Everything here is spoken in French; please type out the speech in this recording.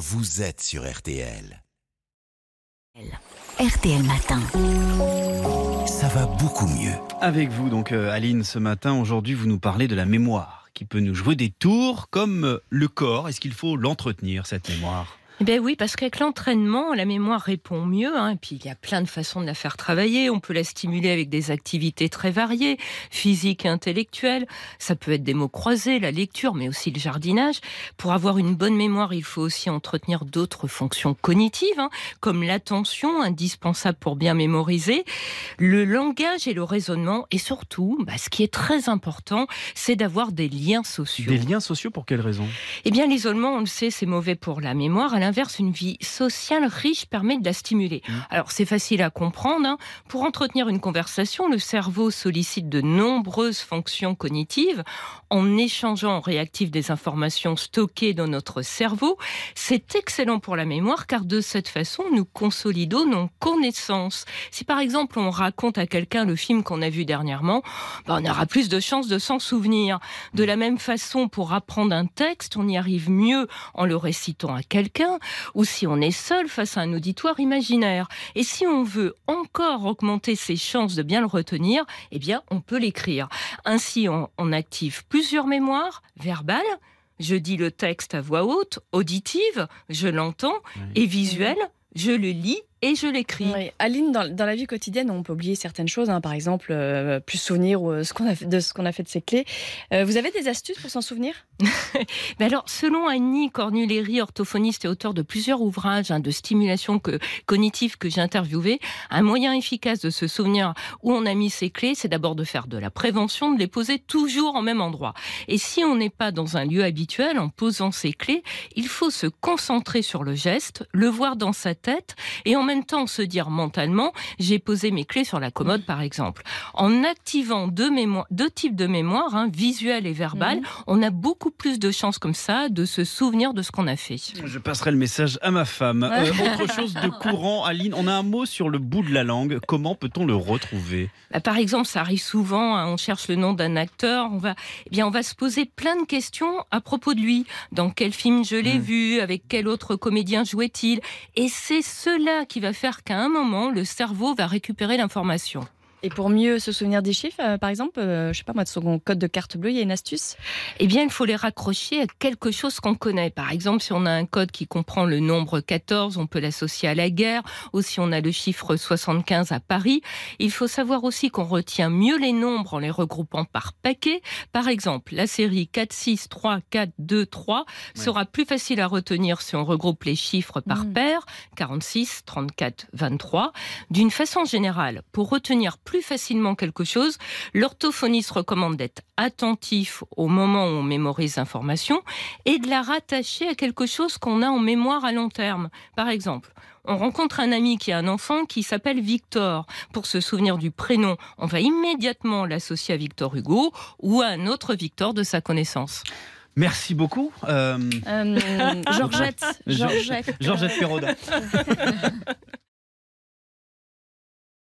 vous êtes sur RTL. RTL Matin. Ça va beaucoup mieux. Avec vous, donc, euh, Aline, ce matin, aujourd'hui, vous nous parlez de la mémoire qui peut nous jouer des tours comme euh, le corps. Est-ce qu'il faut l'entretenir, cette mémoire? Eh bien oui, parce qu'avec l'entraînement, la mémoire répond mieux. Hein, et puis il y a plein de façons de la faire travailler. On peut la stimuler avec des activités très variées, physiques et intellectuelles. Ça peut être des mots croisés, la lecture, mais aussi le jardinage. Pour avoir une bonne mémoire, il faut aussi entretenir d'autres fonctions cognitives, hein, comme l'attention, indispensable pour bien mémoriser, le langage et le raisonnement. Et surtout, bah, ce qui est très important, c'est d'avoir des liens sociaux. Des liens sociaux pour quelles raisons? Eh bien, l'isolement, on le sait, c'est mauvais pour la mémoire. À l'inverse, une vie sociale riche permet de la stimuler. Mmh. Alors, c'est facile à comprendre. hein. Pour entretenir une conversation, le cerveau sollicite de nombreuses fonctions cognitives en échangeant en réactif des informations stockées dans notre cerveau. C'est excellent pour la mémoire car de cette façon, nous consolidons nos connaissances. Si par exemple on raconte à quelqu'un le film qu'on a vu dernièrement, ben, on aura plus de chances de s'en souvenir. De la même façon, pour apprendre un texte, on y arrive mieux en le récitant à quelqu'un ou si on est seul face à un auditoire imaginaire. Et si on veut encore augmenter ses chances de bien le retenir, eh bien, on peut l'écrire. Ainsi, on, on active plusieurs mémoires verbales. Je dis le texte à voix haute, auditive, je l'entends, et visuelle, je le lis et je l'écris. Oui. Aline, dans, dans la vie quotidienne, on peut oublier certaines choses, hein, par exemple, euh, plus souvenir euh, ce qu'on a fait- de ce qu'on a fait de ses clés. Euh, vous avez des astuces pour s'en souvenir? Mais alors, selon Annie Cornuléry, orthophoniste et auteur de plusieurs ouvrages hein, de stimulation que, cognitive que j'ai interviewé, un moyen efficace de se souvenir où on a mis ses clés, c'est d'abord de faire de la prévention, de les poser toujours au même endroit. Et si on n'est pas dans un lieu habituel, en posant ses clés, il faut se concentrer sur le geste, le voir dans sa tête et en même temps se dire mentalement, j'ai posé mes clés sur la commode par exemple. En activant deux, mémoires, deux types de mémoire, hein, visuelle et verbale, Mhm. on a beaucoup plus de chances comme ça de se souvenir de ce qu'on a fait. Je passerai le message à ma femme. Euh, autre chose de courant, Aline, on a un mot sur le bout de la langue. Comment peut-on le retrouver? Bah, par exemple, ça arrive souvent, hein, on cherche le nom d'un acteur, on va, eh bien, on va se poser plein de questions à propos de lui. Dans quel film je l'ai Mm. vu? Avec quel autre comédien jouait-il? Et c'est cela qui va faire qu'à un moment, le cerveau va récupérer l'information. Et pour mieux se souvenir des chiffres, euh, par exemple, euh, je sais pas moi, de son code de carte bleue, il y a une astuce? Eh bien, il faut les raccrocher à quelque chose qu'on connaît. Par exemple, si on a un code qui comprend le nombre 14, on peut l'associer à la guerre. Ou si on a le chiffre 75 à Paris. Il faut savoir aussi qu'on retient mieux les nombres en les regroupant par paquet. Par exemple, la série 4, 6, 3, 4, 2, 3 sera plus facile à retenir si on regroupe les chiffres par Mm. paire. 46, 34, 23. D'une façon générale, pour retenir plus facilement quelque chose, l'orthophoniste recommande d'être attentif au moment où on mémorise l'information et de la rattacher à quelque chose qu'on a en mémoire à long terme. Par exemple, on rencontre un ami qui a un enfant qui s'appelle Victor. Pour se souvenir du prénom, on va immédiatement l'associer à Victor Hugo ou à un autre Victor de sa connaissance. Merci beaucoup. Euh, Euh, Georgette. Georgette.